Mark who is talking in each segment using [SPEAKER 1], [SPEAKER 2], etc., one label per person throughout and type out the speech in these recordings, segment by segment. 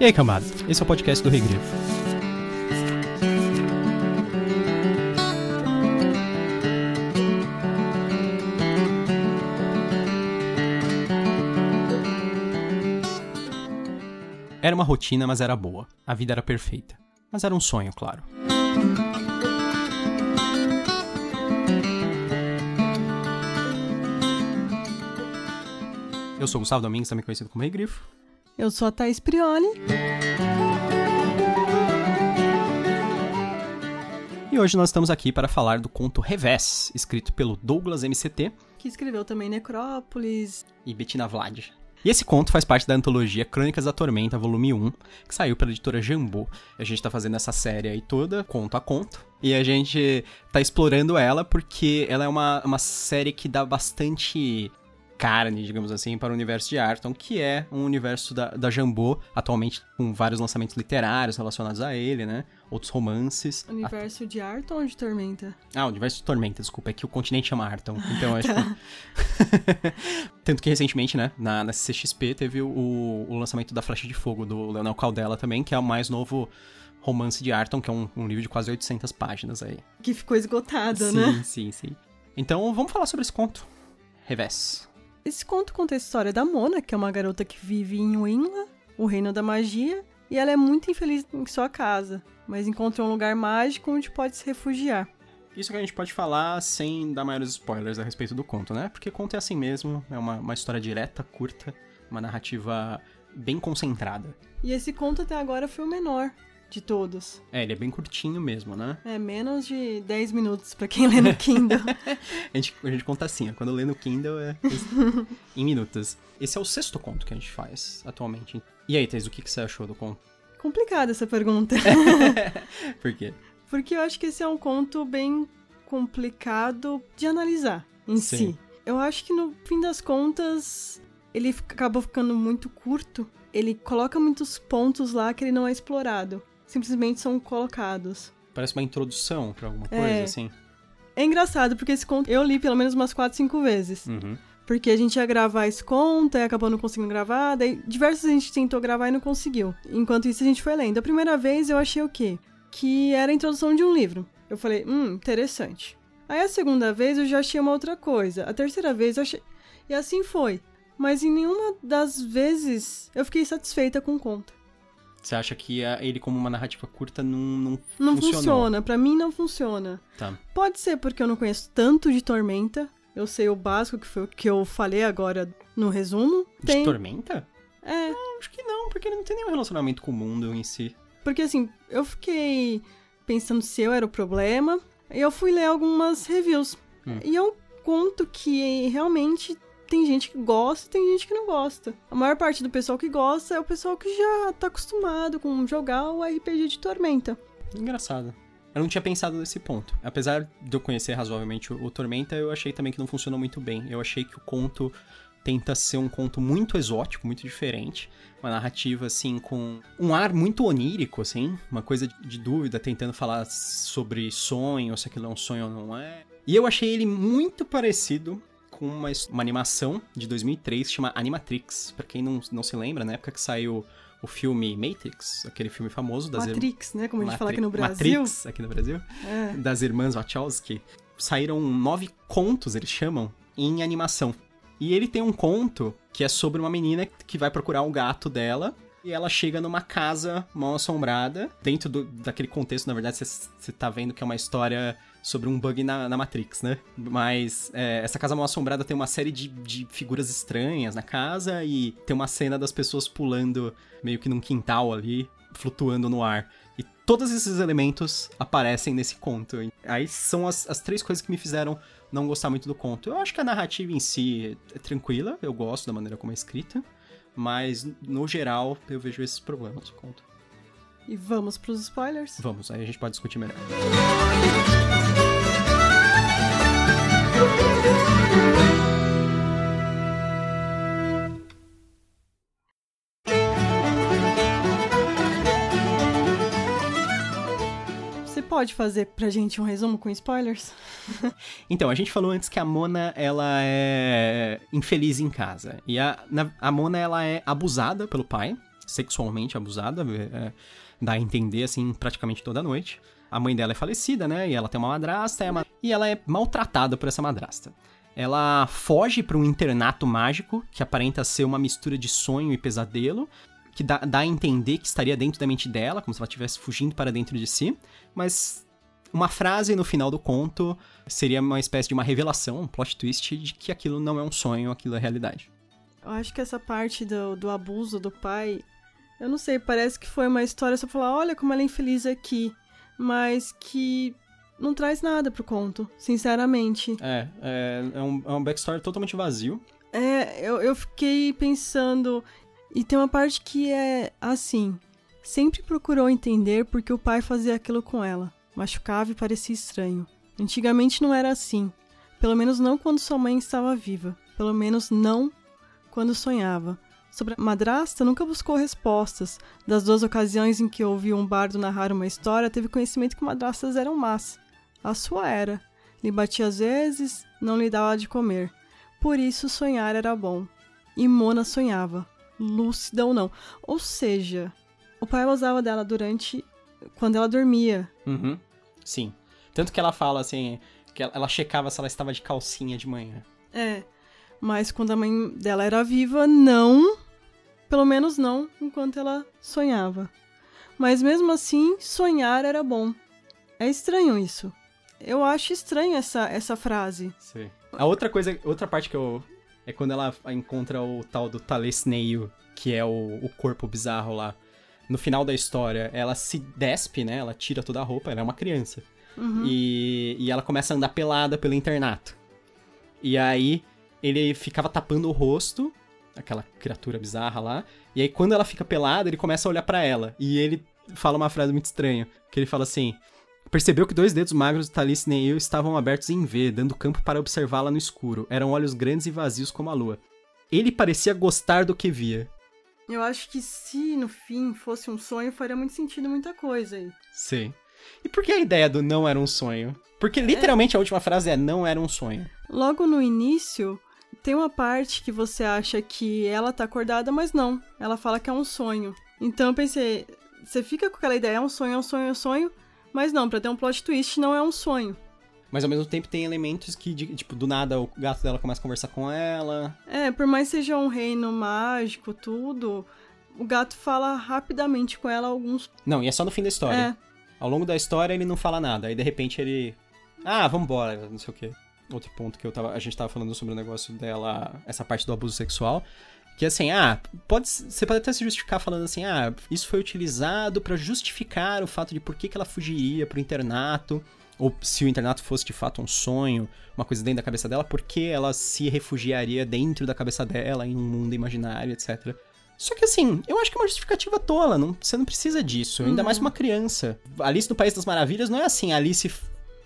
[SPEAKER 1] E aí, camada? Esse é o podcast do Regrifo. Era uma rotina, mas era boa. A vida era perfeita. Mas era um sonho, claro. Eu sou o Gustavo Domingues, também conhecido como Regrifo.
[SPEAKER 2] Eu sou a Thaís Prioli.
[SPEAKER 1] E hoje nós estamos aqui para falar do conto Revés, escrito pelo Douglas MCT
[SPEAKER 2] Que escreveu também Necrópolis.
[SPEAKER 1] e Bettina Vlad. E esse conto faz parte da antologia Crônicas da Tormenta, volume 1, que saiu pela editora Jambô. A gente tá fazendo essa série aí toda, conto a conto. E a gente tá explorando ela porque ela é uma, uma série que dá bastante carne, digamos assim, para o universo de Arton, que é um universo da, da Jambô, atualmente com vários lançamentos literários relacionados a ele, né? Outros romances.
[SPEAKER 2] Universo de Arton ou de Tormenta?
[SPEAKER 1] Ah, o universo de Tormenta, desculpa, é que o continente chama Arton. Então, acho que... Tanto que recentemente, né, na, na CXP teve o, o lançamento da Flecha de Fogo, do Leonel Caldela também, que é o mais novo romance de Arton, que é um, um livro de quase 800 páginas aí.
[SPEAKER 2] Que ficou esgotado,
[SPEAKER 1] sim,
[SPEAKER 2] né?
[SPEAKER 1] sim, sim. Então, vamos falar sobre esse conto. Revés.
[SPEAKER 2] Esse conto conta a história da Mona, que é uma garota que vive em Winla, o reino da magia, e ela é muito infeliz em sua casa, mas encontra um lugar mágico onde pode se refugiar.
[SPEAKER 1] Isso que a gente pode falar sem dar maiores spoilers a respeito do conto, né? Porque conto é assim mesmo, é uma, uma história direta, curta, uma narrativa bem concentrada.
[SPEAKER 2] E esse conto até agora foi o menor de todos.
[SPEAKER 1] É, ele é bem curtinho mesmo, né?
[SPEAKER 2] É menos de 10 minutos pra quem lê no Kindle.
[SPEAKER 1] A gente, a gente conta assim, ó, quando lê no Kindle é em minutos. Esse é o sexto conto que a gente faz atualmente. E aí, Thais, o que, que você achou do conto?
[SPEAKER 2] Complicada essa pergunta.
[SPEAKER 1] Por quê?
[SPEAKER 2] Porque eu acho que esse é um conto bem complicado de analisar em
[SPEAKER 1] Sim.
[SPEAKER 2] si. Eu acho que no fim das contas ele fica- acabou ficando muito curto. Ele coloca muitos pontos lá que ele não é explorado. Simplesmente são colocados.
[SPEAKER 1] Parece uma introdução pra alguma
[SPEAKER 2] É.
[SPEAKER 1] coisa, assim.
[SPEAKER 2] É engraçado porque esse conto eu li pelo menos umas 4, 5 vezes.
[SPEAKER 1] Uhum.
[SPEAKER 2] Porque a gente ia gravar esse conto e acabou não conseguindo gravar. Daí diversas vezes a gente tentou gravar e não conseguiu. Enquanto isso a gente foi lendo. A primeira vez eu achei o quê? Que era a introdução de um livro. Eu falei, hum, interessante. Aí a segunda vez eu já achei uma outra coisa. A terceira vez eu achei. E assim foi. Mas em nenhuma das vezes eu fiquei satisfeita com o conto.
[SPEAKER 1] Você acha que ele, como uma narrativa curta, não, não,
[SPEAKER 2] Não
[SPEAKER 1] funcionou?
[SPEAKER 2] funciona. Pra mim não funciona.
[SPEAKER 1] Tá.
[SPEAKER 2] Pode ser porque eu não conheço tanto de Tormenta. Eu sei o básico que foi o que eu falei agora no resumo.
[SPEAKER 1] De Tormenta?
[SPEAKER 2] É,
[SPEAKER 1] Acho que não, porque ele não tem nenhum relacionamento com o mundo em si.
[SPEAKER 2] Porque assim, eu fiquei pensando se eu era o problema. E eu fui ler algumas reviews.
[SPEAKER 1] Hum.
[SPEAKER 2] E um conto que realmente tem gente que gosta e tem gente que não gosta. A maior parte do pessoal que gosta é o pessoal que já tá acostumado com jogar o RPG de Tormenta.
[SPEAKER 1] Engraçado. Eu não tinha pensado nesse ponto. Apesar de eu conhecer razoavelmente o, o Tormenta, eu achei também que não funcionou muito bem. Eu achei que o conto tenta ser um conto muito exótico, muito diferente. Uma narrativa, assim, com um ar muito onírico, assim. Uma coisa de, dúvida, tentando falar sobre sonho, se aquilo é um sonho ou não é. E eu achei ele muito parecido com uma, uma animação de 2003 que chama Animatrix. Pra quem não, não se lembra, na época que saiu o filme Matrix, aquele filme famoso das ir-
[SPEAKER 2] Matrix, né? Como a gente
[SPEAKER 1] Matri-
[SPEAKER 2] fala aqui no Brasil.
[SPEAKER 1] Matrix, aqui no Brasil,
[SPEAKER 2] É.
[SPEAKER 1] das irmãs Wachowski, saíram nove contos, eles chamam, em animação. E ele tem um conto que é sobre uma menina que vai procurar o gato dela. E ela chega numa casa mal assombrada. Dentro do- daquele contexto, na verdade, você tá vendo que é uma história sobre um bug na, na Matrix, né? Mas é, essa casa mal assombrada tem uma série de, de figuras estranhas na casa e tem uma cena das pessoas pulando meio que num quintal ali, flutuando no ar. E todos esses elementos aparecem nesse conto. Aí são as, as três coisas que me fizeram não gostar muito do conto. Eu acho que a narrativa em si é tranquila, eu gosto da maneira como é escrita, mas no geral eu vejo esses problemas conto.
[SPEAKER 2] E vamos pros spoilers?
[SPEAKER 1] Vamos, aí a gente pode discutir melhor.
[SPEAKER 2] Você pode fazer pra gente um resumo com spoilers?
[SPEAKER 1] Então, a gente falou antes que a Mona, ela é infeliz em casa. E a, a Mona, ela é abusada pelo pai. sexualmente abusada, é, dá a entender, assim, praticamente toda noite. A mãe dela é falecida, né? E ela tem uma madrasta, e ela é maltratada por essa madrasta. Ela foge para um internato mágico, que aparenta ser uma mistura de sonho e pesadelo, que dá, dá a entender que estaria dentro da mente dela, como se ela estivesse fugindo para dentro de si, mas uma frase no final do conto seria uma espécie de uma revelação, um plot twist de que aquilo não é um sonho, aquilo é realidade.
[SPEAKER 2] Eu acho que essa parte do, do abuso do pai, eu não sei, parece que foi uma história só pra falar, olha como ela é infeliz aqui, mas que não traz nada pro conto, sinceramente.
[SPEAKER 1] É, é, é, um, é um backstory totalmente vazio.
[SPEAKER 2] É, eu, eu fiquei pensando. E tem uma parte que é assim: sempre procurou entender por que o pai fazia aquilo com ela. Machucava e parecia estranho. Antigamente não era assim. Pelo menos não quando sua mãe estava viva. Pelo menos não quando sonhava. Sobre a madrasta, nunca buscou respostas. Das duas ocasiões em que ouviu um bardo narrar uma história, teve conhecimento que madrastas eram más. A sua era. Lhe batia às vezes, não lhe dava de comer. Por isso sonhar era bom. E Mona sonhava, lúcida ou não. Ou seja, o pai usava dela durante. quando ela dormia.
[SPEAKER 1] Uhum. Sim. Tanto que ela fala assim, que ela checava se ela estava de calcinha de manhã.
[SPEAKER 2] É. Mas quando a mãe dela era viva, não. Pelo menos não enquanto ela sonhava. Mas mesmo assim, sonhar era bom. É estranho isso. Eu acho estranho essa, essa frase.
[SPEAKER 1] Sim. A outra coisa, outra parte que eu. É quando ela encontra o tal do Talesneio, que é o, o corpo bizarro lá. No final da história, ela se despe, né? Ela tira toda a roupa, ela é uma criança. Uhum. E, e ela começa a andar pelada pelo internato. E aí, ele ficava tapando o rosto, aquela criatura bizarra lá. E aí, quando ela fica pelada, ele começa a olhar para ela. E ele fala uma frase muito estranha, que ele fala assim: Percebeu que dois dedos magros de Talice e eu estavam abertos em V, dando campo para observá-la no escuro. Eram olhos grandes e vazios como a lua. Ele parecia gostar do que via.
[SPEAKER 2] Eu acho que se no fim fosse um sonho, faria muito sentido muita coisa aí.
[SPEAKER 1] Sim. E por que a ideia do não era um sonho? Porque literalmente é... a última frase é não era um sonho.
[SPEAKER 2] Logo no início, tem uma parte que você acha que ela tá acordada, mas não. Ela fala que é um sonho. Então eu pensei, você fica com aquela ideia, é um sonho, é um sonho, é um sonho. Mas não, pra ter um plot twist não é um sonho.
[SPEAKER 1] Mas ao mesmo tempo tem elementos que, tipo, do nada o gato dela começa a conversar com ela.
[SPEAKER 2] É, por mais seja um reino mágico, tudo, o gato fala rapidamente com ela alguns.
[SPEAKER 1] Não, e é só no fim da história. É. Ao longo da história ele não fala nada. Aí de repente ele. Ah, vambora, não sei o quê. Outro ponto que eu tava. A gente tava falando sobre o negócio dela, essa parte do abuso sexual. Que assim, ah, pode, você pode até se justificar falando assim, ah, isso foi utilizado para justificar o fato de por que, que ela fugiria pro internato, ou se o internato fosse de fato um sonho, uma coisa dentro da cabeça dela, por que ela se refugiaria dentro da cabeça dela em um mundo imaginário, etc. Só que assim, eu acho que é uma justificativa tola, não, você não precisa disso, ainda uhum. mais uma criança. Alice no País das Maravilhas não é assim, Alice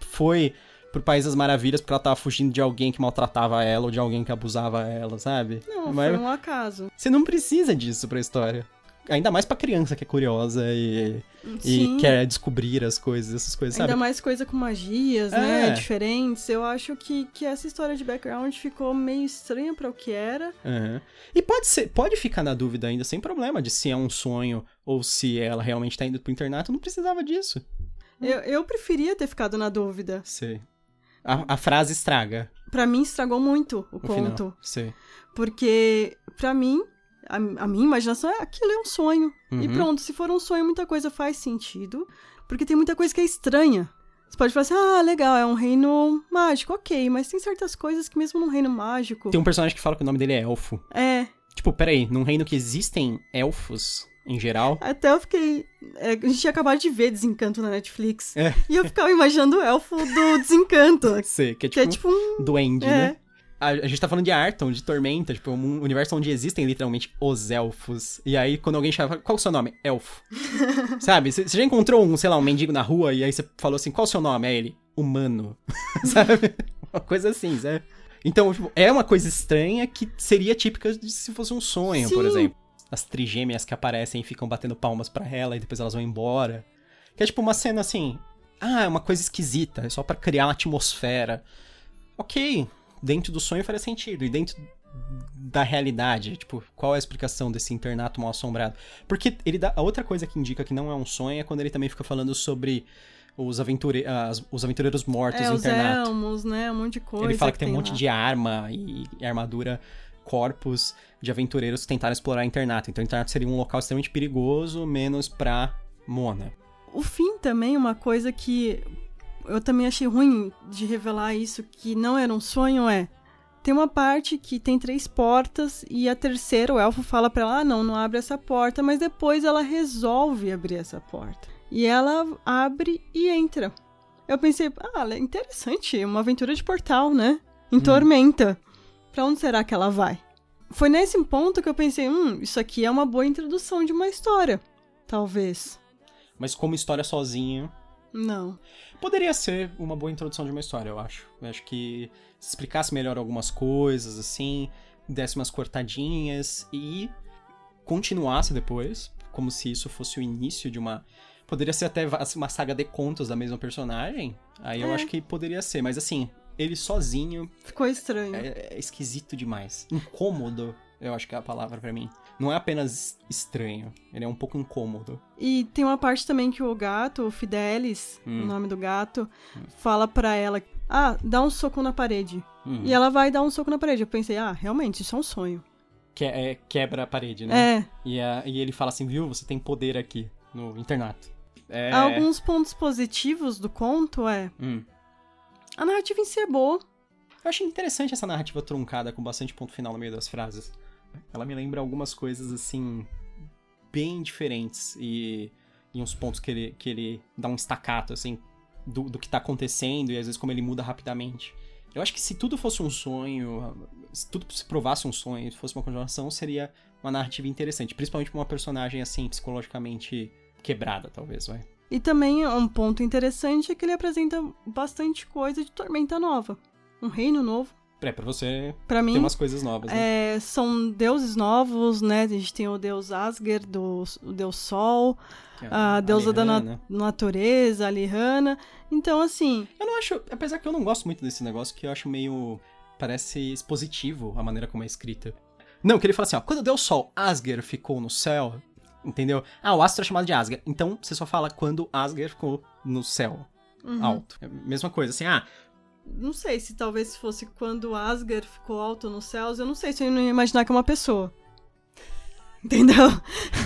[SPEAKER 1] foi pro País das Maravilhas porque ela tava fugindo de alguém que maltratava ela ou de alguém que abusava ela, sabe?
[SPEAKER 2] Não, Mas foi um acaso.
[SPEAKER 1] Você não precisa disso pra história. Ainda mais pra criança que é curiosa e, e quer descobrir as coisas, essas coisas,
[SPEAKER 2] Ainda
[SPEAKER 1] sabe?
[SPEAKER 2] mais coisa com magias, né, é. né? Diferentes. Eu acho que, que essa história de background ficou meio estranha para o que era.
[SPEAKER 1] Uhum. E pode ser, pode ficar na dúvida ainda, sem problema, de se é um sonho ou se ela realmente tá indo pro internato. Não precisava disso.
[SPEAKER 2] Eu, eu preferia ter ficado na dúvida.
[SPEAKER 1] Sei. A, a frase estraga.
[SPEAKER 2] Para mim, estragou muito o, o conto. Final. Sim. Porque, para mim, a, a, minha imaginação é aquilo é um sonho. Uhum. E pronto, se for um sonho, muita coisa faz sentido. Porque tem muita coisa que é estranha. Você pode falar assim, ah, legal, é um reino mágico, ok, mas tem certas coisas que mesmo num reino mágico.
[SPEAKER 1] Tem um personagem que fala que o nome dele é elfo.
[SPEAKER 2] É.
[SPEAKER 1] Tipo, peraí, num reino que existem elfos, em geral.
[SPEAKER 2] Até eu fiquei. É, a gente tinha acabado de ver Desencanto na Netflix. É. E eu ficava imaginando o elfo do Desencanto.
[SPEAKER 1] Sei, que é tipo, que é tipo um duende, é. né? A, a, gente tá falando de Arton, de Tormenta, tipo, um universo onde existem literalmente os elfos. E aí, quando alguém chama, qual é o seu nome? Elfo. Sabe? Você já encontrou um, sei lá, um mendigo na rua e aí você falou assim, qual é o seu nome? Aí ele, humano. sabe? Uma coisa assim, sabe? Então, tipo, é uma coisa estranha que seria típica de se fosse um sonho, Sim. por exemplo as trigêmeas que aparecem e ficam batendo palmas para ela e depois elas vão embora. Que é tipo uma cena assim. Ah, é uma coisa esquisita, é só para criar uma atmosfera. Ok, dentro do sonho faria sentido. E dentro da realidade. Tipo, qual é a explicação desse internato mal assombrado? Porque ele dá. A outra coisa que indica que não é um sonho é quando ele também fica falando sobre os, aventure, as, os aventureiros mortos
[SPEAKER 2] é,
[SPEAKER 1] no
[SPEAKER 2] os
[SPEAKER 1] internato.
[SPEAKER 2] elmos, né? Um monte de coisa.
[SPEAKER 1] Ele fala que, tem um monte
[SPEAKER 2] lá.
[SPEAKER 1] de arma e, e armadura, corpos de aventureiros que tentaram explorar o internato. Então o internato seria um local extremamente perigoso, menos pra Mona.
[SPEAKER 2] O fim também, uma coisa que eu também achei ruim de revelar isso, que não era um sonho, é. Tem uma parte que tem três portas e a terceira, o elfo fala pra ela: ah, não, não abre essa porta, mas depois ela resolve abrir essa porta. E ela abre e entra. Eu pensei, ah, interessante, uma aventura de portal, né? Em Tormenta. Pra onde será que ela vai? Foi nesse ponto que eu pensei, hum, isso aqui é uma boa introdução de uma história. Talvez.
[SPEAKER 1] Mas como história sozinha,
[SPEAKER 2] Não.
[SPEAKER 1] poderia ser uma boa introdução de uma história, eu acho. Eu acho que se explicasse melhor algumas coisas, assim, desse umas cortadinhas e continuasse depois, como se isso fosse o início de uma. Poderia ser até uma saga de contos da mesma personagem. Aí eu
[SPEAKER 2] É.
[SPEAKER 1] acho que poderia ser, mas assim, ele sozinho
[SPEAKER 2] Ficou estranho.
[SPEAKER 1] é, é esquisito demais. Incômodo, eu acho que é a palavra pra mim. Não é apenas estranho, ele é um pouco incômodo.
[SPEAKER 2] E tem uma parte também que o gato, o Fidelis,
[SPEAKER 1] Hum.
[SPEAKER 2] o nome do gato, fala pra ela: Ah, dá um soco na parede.
[SPEAKER 1] Uhum.
[SPEAKER 2] E ela vai dar um soco na parede. Eu pensei: Ah, realmente, isso é um sonho.
[SPEAKER 1] Que é, quebra a parede, né?
[SPEAKER 2] É.
[SPEAKER 1] E, a- e ele fala assim, viu, você tem poder aqui no internato. É...
[SPEAKER 2] Alguns pontos positivos do conto é.
[SPEAKER 1] Hum.
[SPEAKER 2] A narrativa em si é boa.
[SPEAKER 1] Eu achei interessante essa narrativa truncada com bastante ponto final no meio das frases. Ela me lembra algumas coisas, assim, bem diferentes e, e uns pontos que ele, que ele dá um estacato, assim, do, do que tá acontecendo e às vezes como ele muda rapidamente. Eu acho que se tudo fosse um sonho, se tudo se provasse um sonho, se fosse uma continuação, seria uma narrativa interessante. Principalmente pra uma personagem, assim, psicologicamente quebrada, talvez, vai.
[SPEAKER 2] E também um ponto interessante é que ele apresenta bastante coisa de Tormenta Nova. Um reino novo.
[SPEAKER 1] É, pra você
[SPEAKER 2] Pra mim,
[SPEAKER 1] ter umas coisas novas, né?
[SPEAKER 2] É, são deuses novos, né? A gente tem o deus Asger, do, o deus Sol,
[SPEAKER 1] Que é
[SPEAKER 2] a deusa da na- natureza, a Lihana. Então, assim,
[SPEAKER 1] Eu não acho. Apesar que eu não gosto muito desse negócio, que eu acho meio. Parece expositivo a maneira como é escrita. Não, que ele fala assim, ó. Quando deu sol, Asger ficou no céu. Entendeu? Ah, o astro é chamado de Asger. Então você só fala quando Asger ficou no céu.
[SPEAKER 2] uhum.
[SPEAKER 1] Alto. É mesma coisa, assim, ah.
[SPEAKER 2] não sei se talvez fosse quando Asger ficou alto nos céus, eu não sei se eu não ia imaginar que é uma pessoa. Entendeu?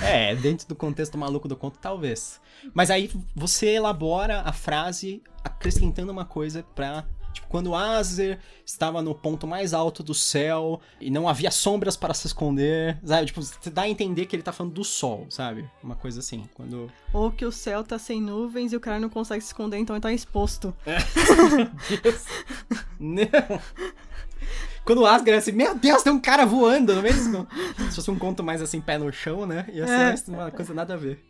[SPEAKER 1] É, dentro do contexto maluco do conto, talvez. Mas aí você elabora a frase acrescentando uma coisa pra. Tipo, quando Azer estava no ponto mais alto do céu e não havia sombras para se esconder, sabe? Tipo, dá a entender que ele tá falando do sol, sabe? Uma coisa assim. Quando.
[SPEAKER 2] Ou que o céu tá sem nuvens e o cara não consegue se esconder, então ele tá exposto.
[SPEAKER 1] Deus. Não. Quando o Asgard é assim, meu Deus, tem um cara voando, não é mesmo? Se fosse um conto mais assim, pé no chão, né? Ia ser uma coisa nada a ver.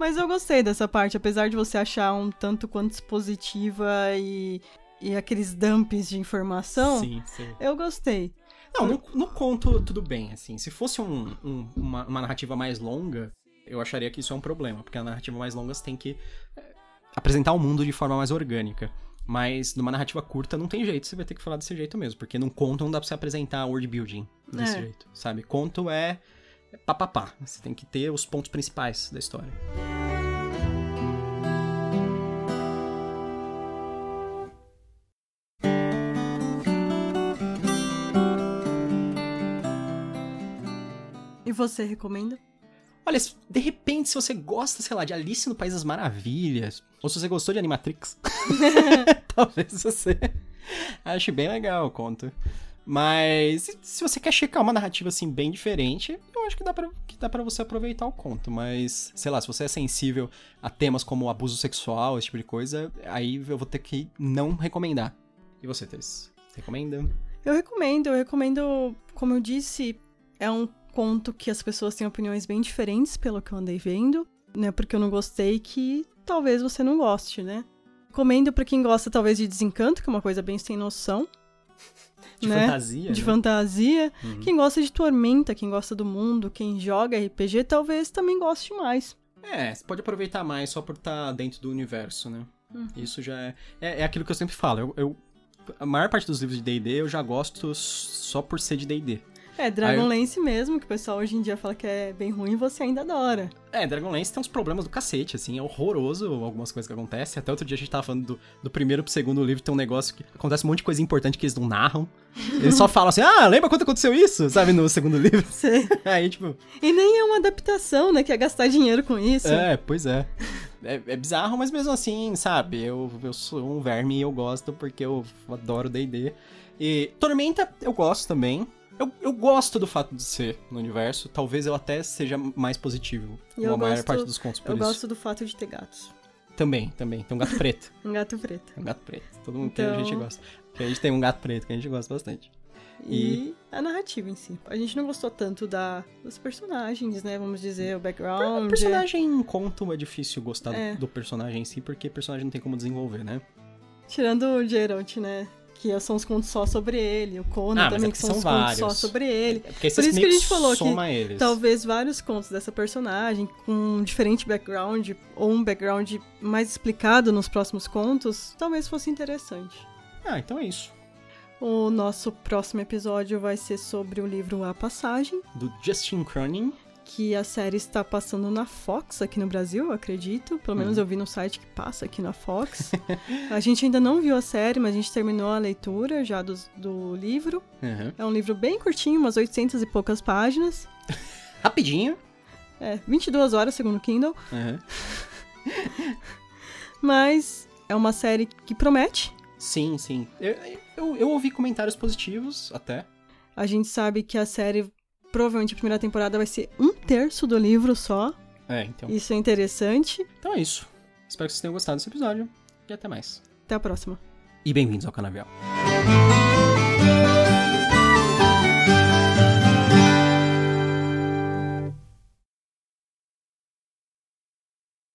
[SPEAKER 2] Mas eu gostei dessa parte, apesar de você achar um tanto quanto expositiva e, e aqueles dumps de informação.
[SPEAKER 1] Sim, sim.
[SPEAKER 2] Eu gostei.
[SPEAKER 1] Não, no, no conto, tudo bem, assim. Se fosse um- um- uma, uma narrativa mais longa, eu acharia que isso é um problema, porque a narrativa mais longa você tem que é, apresentar o mundo de forma mais orgânica. Mas numa narrativa curta não tem jeito, você vai ter que falar desse jeito mesmo, porque num conto não dá pra você apresentar world building desse
[SPEAKER 2] É.
[SPEAKER 1] jeito, sabe? Conto é é papapá, você tem que ter os pontos principais da história.
[SPEAKER 2] Você recomenda?
[SPEAKER 1] Olha, de repente, se você gosta, sei lá, de Alice no País das Maravilhas, ou se você gostou de Animatrix, talvez você ache bem legal o conto. Mas se- você quer checar uma narrativa assim bem diferente, eu acho que dá, pra, que dá pra você aproveitar o conto. Mas, sei lá, se você é sensível a temas como abuso sexual, esse tipo de coisa, aí eu vou ter que não recomendar. E você, Tess? Recomenda?
[SPEAKER 2] Eu recomendo, eu recomendo, como eu disse, é um conto que as pessoas têm opiniões bem diferentes pelo que eu andei vendo, né? Porque eu não gostei que talvez você não goste, né? Recomendo pra quem gosta talvez de desencanto, que é uma coisa bem sem noção,
[SPEAKER 1] De
[SPEAKER 2] Né?
[SPEAKER 1] fantasia?
[SPEAKER 2] de
[SPEAKER 1] né?
[SPEAKER 2] fantasia.
[SPEAKER 1] Uhum.
[SPEAKER 2] Quem gosta de Tormenta, quem gosta do mundo, quem joga RPG, talvez também goste mais.
[SPEAKER 1] É, você pode aproveitar mais só por estar dentro do universo, né?
[SPEAKER 2] Uhum.
[SPEAKER 1] Isso já é, é. é aquilo que eu sempre falo. Eu, eu a maior parte dos livros de D&D eu já gosto só por ser de D&D.
[SPEAKER 2] É, Dragonlance mesmo, que o pessoal hoje em dia fala que é bem ruim, você ainda adora.
[SPEAKER 1] É, Dragonlance tem uns problemas do cacete, assim, é horroroso algumas coisas que acontecem. Até outro dia a gente tava falando do, do primeiro pro segundo livro, tem um negócio que acontece um monte de coisa importante que eles não narram. Eles só falam assim, ah, lembra quando aconteceu isso? Sabe, no segundo livro.
[SPEAKER 2] Sei.
[SPEAKER 1] Aí, tipo...
[SPEAKER 2] E nem é uma adaptação, né, que é gastar dinheiro com isso.
[SPEAKER 1] É, pois é. É, é bizarro, mas mesmo assim, sabe, eu, eu sou um verme e eu gosto porque eu adoro D&D. E Tormenta eu gosto também. Eu, eu gosto do fato de ser no universo. Talvez eu até seja mais positivo
[SPEAKER 2] E eu
[SPEAKER 1] a maior
[SPEAKER 2] gosto-
[SPEAKER 1] parte dos contos por
[SPEAKER 2] Eu
[SPEAKER 1] isso.
[SPEAKER 2] gosto do fato de ter gatos.
[SPEAKER 1] Também, também. Tem um gato preto.
[SPEAKER 2] Um gato preto.
[SPEAKER 1] Um gato preto. Todo mundo que a
[SPEAKER 2] Então-
[SPEAKER 1] gente gosta. Que a gente tem um gato preto que a gente gosta bastante.
[SPEAKER 2] E, a narrativa em si. A gente não gostou tanto da, dos personagens, né? Vamos dizer, o
[SPEAKER 1] O
[SPEAKER 2] background.
[SPEAKER 1] personagem em conto é difícil gostar
[SPEAKER 2] É.
[SPEAKER 1] do personagem em si, porque o personagem não tem como desenvolver, né?
[SPEAKER 2] Tirando o Geralt, né? Que são os contos só sobre ele. O Conan
[SPEAKER 1] Ah, mas
[SPEAKER 2] também,
[SPEAKER 1] é
[SPEAKER 2] que são,
[SPEAKER 1] são
[SPEAKER 2] os contos só
[SPEAKER 1] vários.
[SPEAKER 2] sobre ele.
[SPEAKER 1] É
[SPEAKER 2] Por isso que a gente falou que
[SPEAKER 1] eles.
[SPEAKER 2] Talvez vários contos dessa personagem com um diferente background ou um background mais explicado nos próximos contos, talvez fosse interessante.
[SPEAKER 1] Ah, então é isso.
[SPEAKER 2] O nosso próximo episódio vai ser sobre o livro A Passagem,
[SPEAKER 1] Do Justin Cronin.
[SPEAKER 2] Que a série está passando na Fox aqui no Brasil, acredito. Pelo menos
[SPEAKER 1] Uhum.
[SPEAKER 2] eu vi no site que passa aqui na Fox. a gente ainda não viu a série, mas a gente terminou a leitura já do, do livro.
[SPEAKER 1] Uhum.
[SPEAKER 2] É um livro bem curtinho, umas 800 e poucas páginas.
[SPEAKER 1] Rapidinho.
[SPEAKER 2] É, 22 horas segundo o Kindle.
[SPEAKER 1] Uhum.
[SPEAKER 2] Mas é uma série que promete.
[SPEAKER 1] Sim, sim. Eu, eu, eu ouvi comentários positivos até.
[SPEAKER 2] A gente sabe que a série, provavelmente a primeira temporada vai ser um terço do livro só.
[SPEAKER 1] É, então.
[SPEAKER 2] Isso é interessante.
[SPEAKER 1] Então é isso. Espero que vocês tenham gostado desse episódio. E até mais.
[SPEAKER 2] Até a próxima.
[SPEAKER 1] E bem-vindos ao Canavial.